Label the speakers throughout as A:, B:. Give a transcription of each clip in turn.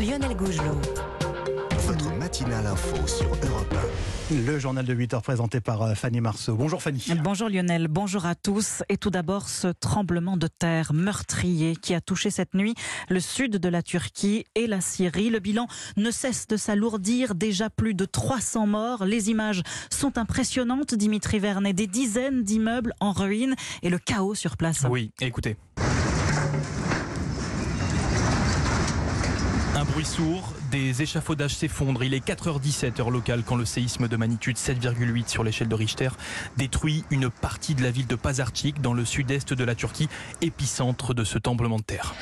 A: Lionel Gougelot.
B: Votre matinale info sur Europe
C: Le journal de 8 heures présenté par euh, Fanny Marceau. Bonjour Fanny.
D: Bonjour Lionel, bonjour à tous. Et tout d'abord, ce tremblement de terre meurtrier qui a touché cette nuit le sud de la Turquie et la Syrie. Le bilan ne cesse de s'alourdir. Déjà plus de 300 morts. Les images sont impressionnantes, Dimitri Vernet. Des dizaines d'immeubles en ruine et le chaos sur place.
E: Oui, écoutez. Des échafaudages s'effondrent. Il est 4h17 heure locale quand le séisme de magnitude 7,8 sur l'échelle de Richter détruit une partie de la ville de Pazarcik dans le sud-est de la Turquie, épicentre de ce tremblement de terre.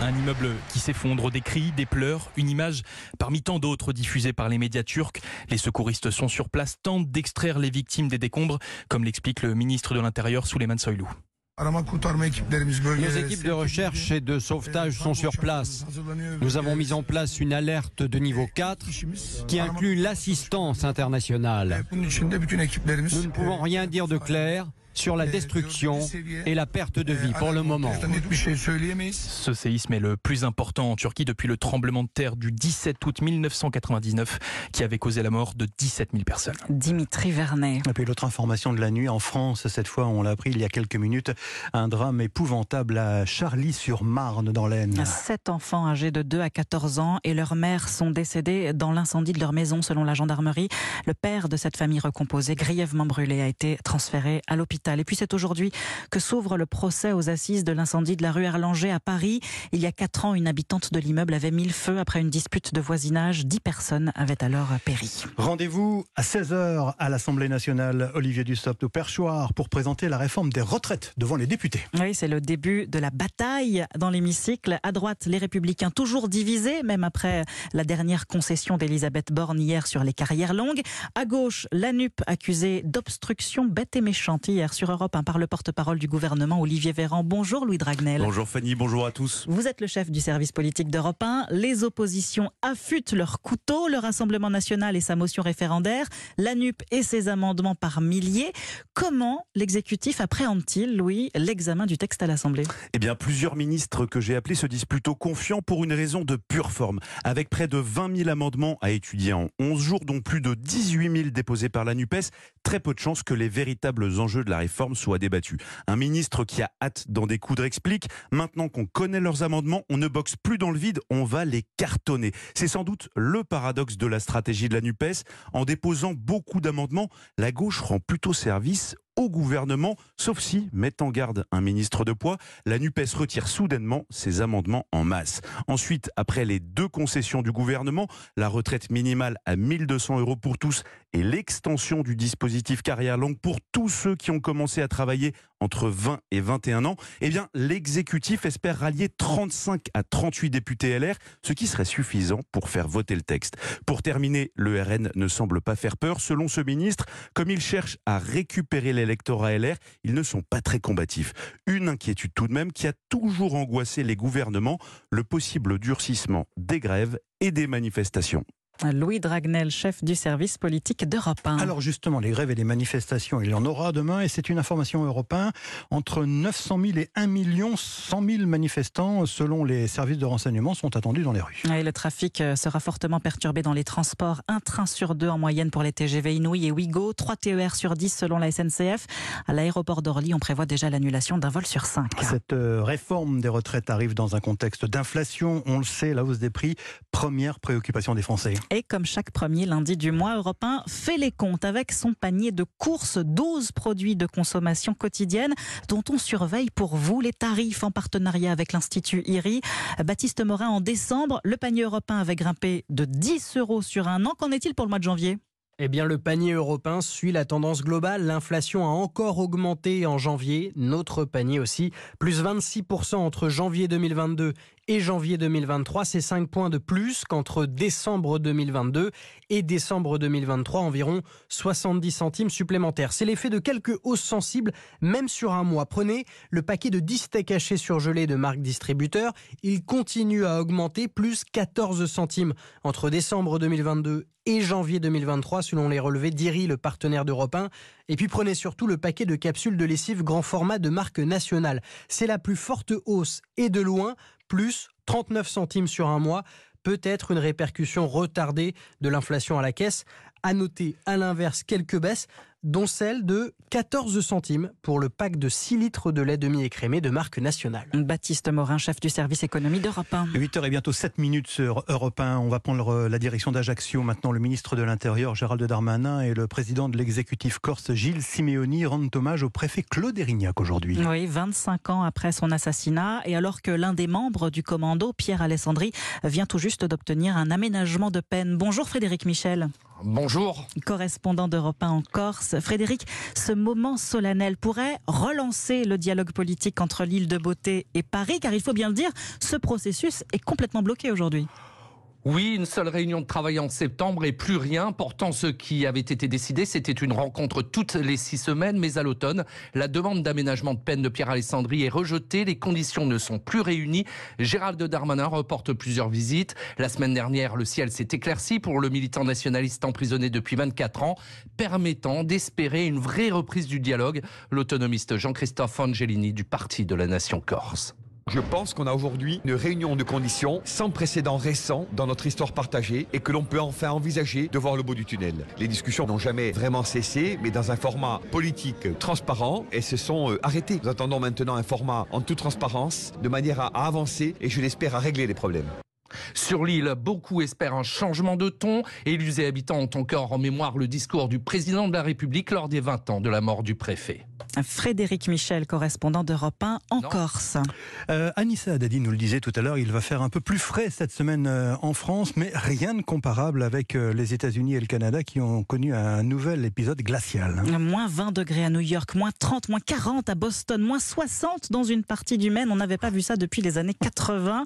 E: Un immeuble qui s'effondre, des cris, des pleurs, une image parmi tant d'autres diffusées par les médias turcs. Les secouristes sont sur place, tentent d'extraire les victimes des décombres, comme l'explique le ministre de l'Intérieur Souleymane
F: Nos équipes de recherche et de sauvetage sont sur place. Nous avons mis en place une alerte de niveau 4 qui inclut l'assistance internationale. Nous ne pouvons rien dire de clair sur la destruction et la perte de vie pour le moment.
E: Ce séisme est le plus important en Turquie depuis le tremblement de terre du 17 août 1999 qui avait causé la mort de 17 000 personnes.
D: Dimitri Vernet.
C: Et puis l'autre information de la nuit en France, cette fois on l'a appris il y a quelques minutes, un drame épouvantable à Charlie-sur-Marne dans l'Aisne.
D: Sept enfants âgés de 2 à 14 ans et leur mère sont décédés dans l'incendie de leur maison selon la gendarmerie. Le père de cette famille recomposée, grièvement brûlé, a été transféré à l'hôpital. Et puis c'est aujourd'hui que s'ouvre le procès aux assises de l'incendie de la rue Erlanger à Paris. Il y a quatre ans, une habitante de l'immeuble avait mis le feu après une dispute de voisinage. Dix personnes avaient alors péri.
C: Rendez-vous à 16h à l'Assemblée nationale, Olivier Dussopt au Perchoir, pour présenter la réforme des retraites devant les députés.
D: Oui, c'est le début de la bataille dans l'hémicycle. À droite, les républicains toujours divisés, même après la dernière concession d'Elisabeth Borne hier sur les carrières longues. À gauche, la NUP accusée d'obstruction bête et méchante hier sur Europe 1 par le porte-parole du gouvernement Olivier Véran. Bonjour Louis Dragnel.
G: Bonjour Fanny, bonjour à tous.
D: Vous êtes le chef du service politique d'Europe 1. Les oppositions affûtent leur couteau, le Rassemblement national et sa motion référendaire, la NUP et ses amendements par milliers. Comment l'exécutif appréhende-t-il, Louis, l'examen du texte à l'Assemblée?
G: Eh bien, plusieurs ministres que j'ai appelés se disent plutôt confiants pour une raison de pure forme. Avec près de 20 000 amendements à étudier en 11 jours, dont plus de 18 000 déposés par la NUPES, très peu de chances que les véritables enjeux de la réforme soient débattus. Un ministre qui a hâte d'en découdre explique maintenant qu'on connaît leurs amendements, on ne boxe plus dans le vide, on va les cartonner. C'est sans doute le paradoxe de la stratégie de la NUPES. En déposant beaucoup d'amendements, la gauche rend plutôt service au gouvernement, sauf si, met en garde un ministre de poids, la NUPES retire soudainement ses amendements en masse. Ensuite, après les deux concessions du gouvernement, la retraite minimale à 1200 euros pour tous et l'extension du dispositif carrière longue pour tous ceux qui ont commencé à travailler entre 20 et 21 ans, eh bien, l'exécutif espère rallier 35 à 38 députés LR, ce qui serait suffisant pour faire voter le texte. Pour terminer, le RN ne semble pas faire peur. Selon ce ministre, comme il cherche à récupérer l'électorat LR, ils ne sont pas très combatifs. Une inquiétude tout de même qui a toujours angoissé les gouvernements, le possible durcissement des grèves et des manifestations.
D: Louis Dragnel, chef du service politique d'Europe 1.
C: Alors justement, les grèves et les manifestations, il y en aura demain et c'est une information européenne. Entre 900 000 et 1 million 100 000 manifestants, selon les services de renseignement, sont attendus dans les rues.
D: Et le trafic euh, sera fortement perturbé dans les transports. Un train sur deux en moyenne pour les TGV Inouï et Ouigo, 3 TER sur 10 selon la SNCF. À l'aéroport d'Orly, on prévoit déjà l'annulation d'un vol sur 5.
C: Cette euh, réforme des retraites arrive dans un contexte d'inflation. On le sait, la hausse des prix, première préoccupation des Français.
D: Et comme chaque premier lundi du mois, Europe 1 fait les comptes avec son panier de courses, 12 produits de consommation quotidienne dont on surveille pour vous les tarifs en partenariat avec l'Institut IRI. Baptiste Morin, en décembre, le panier européen avait grimpé de 10 euros sur un an. Qu'en est-il pour le mois de janvier?
H: Eh bien, le panier européen suit la tendance globale. L'inflation a encore augmenté en janvier. Notre panier aussi, plus 26% entre janvier 2022 et janvier 2023. C'est 5 points de plus qu'entre décembre 2022 et décembre 2023, environ 70 centimes supplémentaires. C'est l'effet de quelques hausses sensibles, même sur un mois. Prenez le paquet de 10 steaks hachés surgelés de marque distributeur. Il continue à augmenter, plus 14 centimes entre décembre 2022 et janvier 2023, selon les relevés d'IRI, le partenaire d'Europe 1. Et puis prenez surtout le paquet de capsules de lessive grand format de marque nationale. C'est la plus forte hausse et de loin, plus 39 centimes sur un mois peut être une répercussion retardée de l'inflation à la caisse. À noter à l'inverse quelques baisses, dont celle de 14 centimes pour le pack de 6 litres de lait demi-écrémé de marque nationale.
D: Baptiste Morin, chef du service économie d'Europe 1.
C: 8h et bientôt 7 minutes sur Europe 1. On va prendre la direction d'Ajaccio. Maintenant, le ministre de l'Intérieur, Gérald Darmanin, et le président de l'exécutif corse, Gilles Simeoni, rendent hommage au préfet Claude Erignac aujourd'hui.
D: Oui, 25 ans après son assassinat, et alors que l'un des membres du commando, Pierre Alessandri, vient tout juste d'obtenir un aménagement de peine. Bonjour Frédéric Michel.
A: Bonjour.
D: Correspondant d'Europe 1 en Corse. Frédéric, ce moment solennel pourrait relancer le dialogue politique entre l'île de Beauté et Paris, car il faut bien le dire, ce processus est complètement bloqué aujourd'hui.
A: Oui, une seule réunion de travail en septembre et plus rien. Pourtant, ce qui avait été décidé, c'était une rencontre toutes les six semaines, mais à l'automne, la demande d'aménagement de peine de Pierre Alessandri est rejetée. Les conditions ne sont plus réunies. Gérald Darmanin reporte plusieurs visites. La semaine dernière, le ciel s'est éclairci pour le militant nationaliste emprisonné depuis 24 ans, permettant d'espérer une vraie reprise du dialogue. L'autonomiste Jean-Christophe Angelini du Parti de la Nation Corse.
I: Je pense qu'on a aujourd'hui une réunion de conditions sans précédent récent dans notre histoire partagée et que l'on peut enfin envisager de voir le bout du tunnel. Les discussions n'ont jamais vraiment cessé, mais dans un format politique transparent et se sont euh, arrêtées. Nous attendons maintenant un format en toute transparence, de manière à avancer et je l'espère à régler les problèmes.
A: Sur l'île, beaucoup espèrent un changement de ton. Élus et habitants ont encore en mémoire le discours du président de la République lors des 20 ans de la mort du préfet.
D: Frédéric Michel, correspondant d'Europe 1 en Corse.
C: Euh, Anissa Haddadi nous le disait tout à l'heure, il va faire un peu plus frais cette semaine euh, en France, mais rien de comparable avec euh, les États-Unis et le Canada qui ont connu un nouvel épisode glacial.
D: Moins 20 degrés à New York, moins 30, moins 40 à Boston, moins 60 dans une partie du Maine. On n'avait pas vu ça depuis les années 80.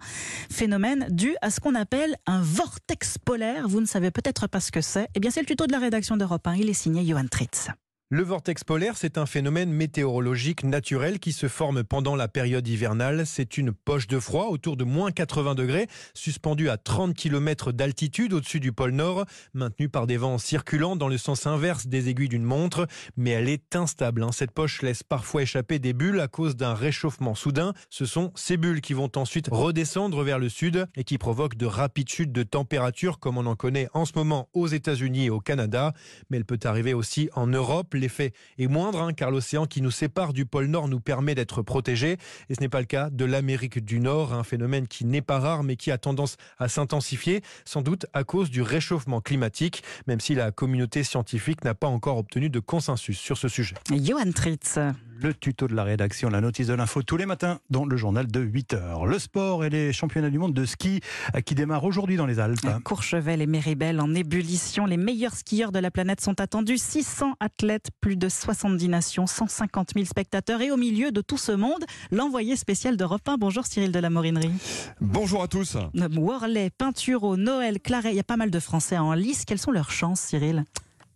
D: Phénomène dû à ce qu'on appelle un vortex polaire. Vous ne savez peut-être pas ce que c'est. Eh bien, c'est le tuto de la rédaction d'Europe 1. Il est signé Johan Tritz.
J: Le vortex polaire, c'est un phénomène météorologique naturel qui se forme pendant la période hivernale. C'est une poche de froid autour de moins 80 degrés, suspendue à 30 km d'altitude au-dessus du pôle Nord, maintenue par des vents circulants dans le sens inverse des aiguilles d'une montre. Mais elle est instable. Hein. Cette poche laisse parfois échapper des bulles à cause d'un réchauffement soudain. Ce sont ces bulles qui vont ensuite redescendre vers le sud et qui provoquent de rapides chutes de température comme on en connaît en ce moment aux États-Unis et au Canada. Mais elle peut arriver aussi en Europe l'effet est moindre, hein, car l'océan qui nous sépare du pôle Nord nous permet d'être protégés. Et ce n'est pas le cas de l'Amérique du Nord, un phénomène qui n'est pas rare, mais qui a tendance à s'intensifier, sans doute à cause du réchauffement climatique, même si la communauté scientifique n'a pas encore obtenu de consensus sur ce sujet.
D: Johan Tritz
C: le tuto de la rédaction, la notice de l'info tous les matins dans le journal de 8 heures. Le sport et les championnats du monde de ski euh, qui démarrent aujourd'hui dans les Alpes.
D: Courchevel et Méribel en ébullition. Les meilleurs skieurs de la planète sont attendus. 600 athlètes, plus de 70 nations, 150 000 spectateurs. Et au milieu de tout ce monde, l'envoyé spécial d'Europe 1. Bonjour Cyril de la Morinerie.
K: Bonjour à tous.
D: Worley, Pinturo, Noël, Claret. Il y a pas mal de Français en lice. Quelles sont leurs chances, Cyril?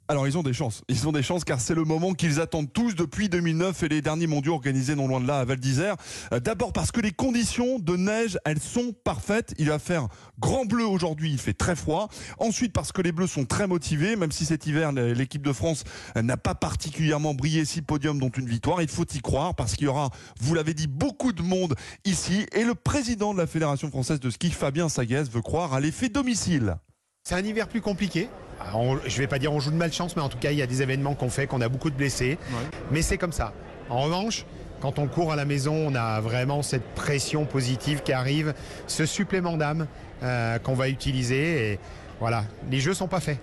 K: Alors ils ont des chances, ils ont des chances car c'est le moment qu'ils attendent tous depuis 2009 et les derniers mondiaux organisés non loin de là à Val d'Isère. Euh, d'abord parce que les conditions de neige, elles sont parfaites. Il va faire grand bleu aujourd'hui, il fait très froid. Ensuite parce que les Bleus sont très motivés, même si cet hiver l'équipe de France n'a pas particulièrement brillé, six podiums dont une victoire. Il faut y croire parce qu'il y aura, vous l'avez dit, beaucoup de monde ici et le président de la Fédération française de ski, Fabien Saguès, veut croire à l'effet domicile.
L: C'est un hiver plus compliqué. Je je vais pas dire on joue de malchance, mais en tout cas, il y a des événements qu'on fait, qu'on a beaucoup de blessés. Mais c'est comme ça. En revanche, quand on court à la maison, on a vraiment cette pression positive qui arrive, ce supplément d'âme euh, qu'on va utiliser. Et voilà, les jeux sont pas faits.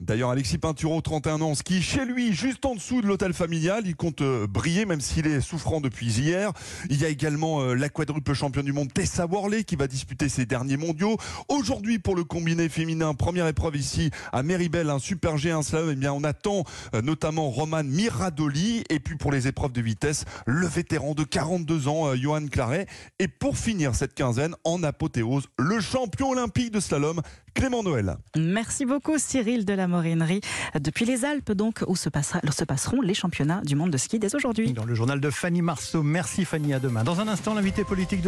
K: D'ailleurs, Alexis Pinturo, 31 ans, ski chez lui, juste en dessous de l'hôtel familial. Il compte euh, briller, même s'il est souffrant depuis hier. Il y a également euh, la quadruple championne du monde Tessa Worley qui va disputer ses derniers mondiaux. Aujourd'hui, pour le combiné féminin, première épreuve ici à Méribel, un super G, un slalom. Eh bien, on attend euh, notamment Roman Miradoli. Et puis pour les épreuves de vitesse, le vétéran de 42 ans, Johan Claret. Et pour finir cette quinzaine, en apothéose, le champion olympique de slalom, Clément Noël.
D: Merci beaucoup Cyril de la Morinerie. Depuis les Alpes donc, où se, passera, se passeront les championnats du monde de ski dès aujourd'hui.
C: Dans le journal de Fanny Marceau. Merci Fanny, à demain. Dans un instant, l'invité politique de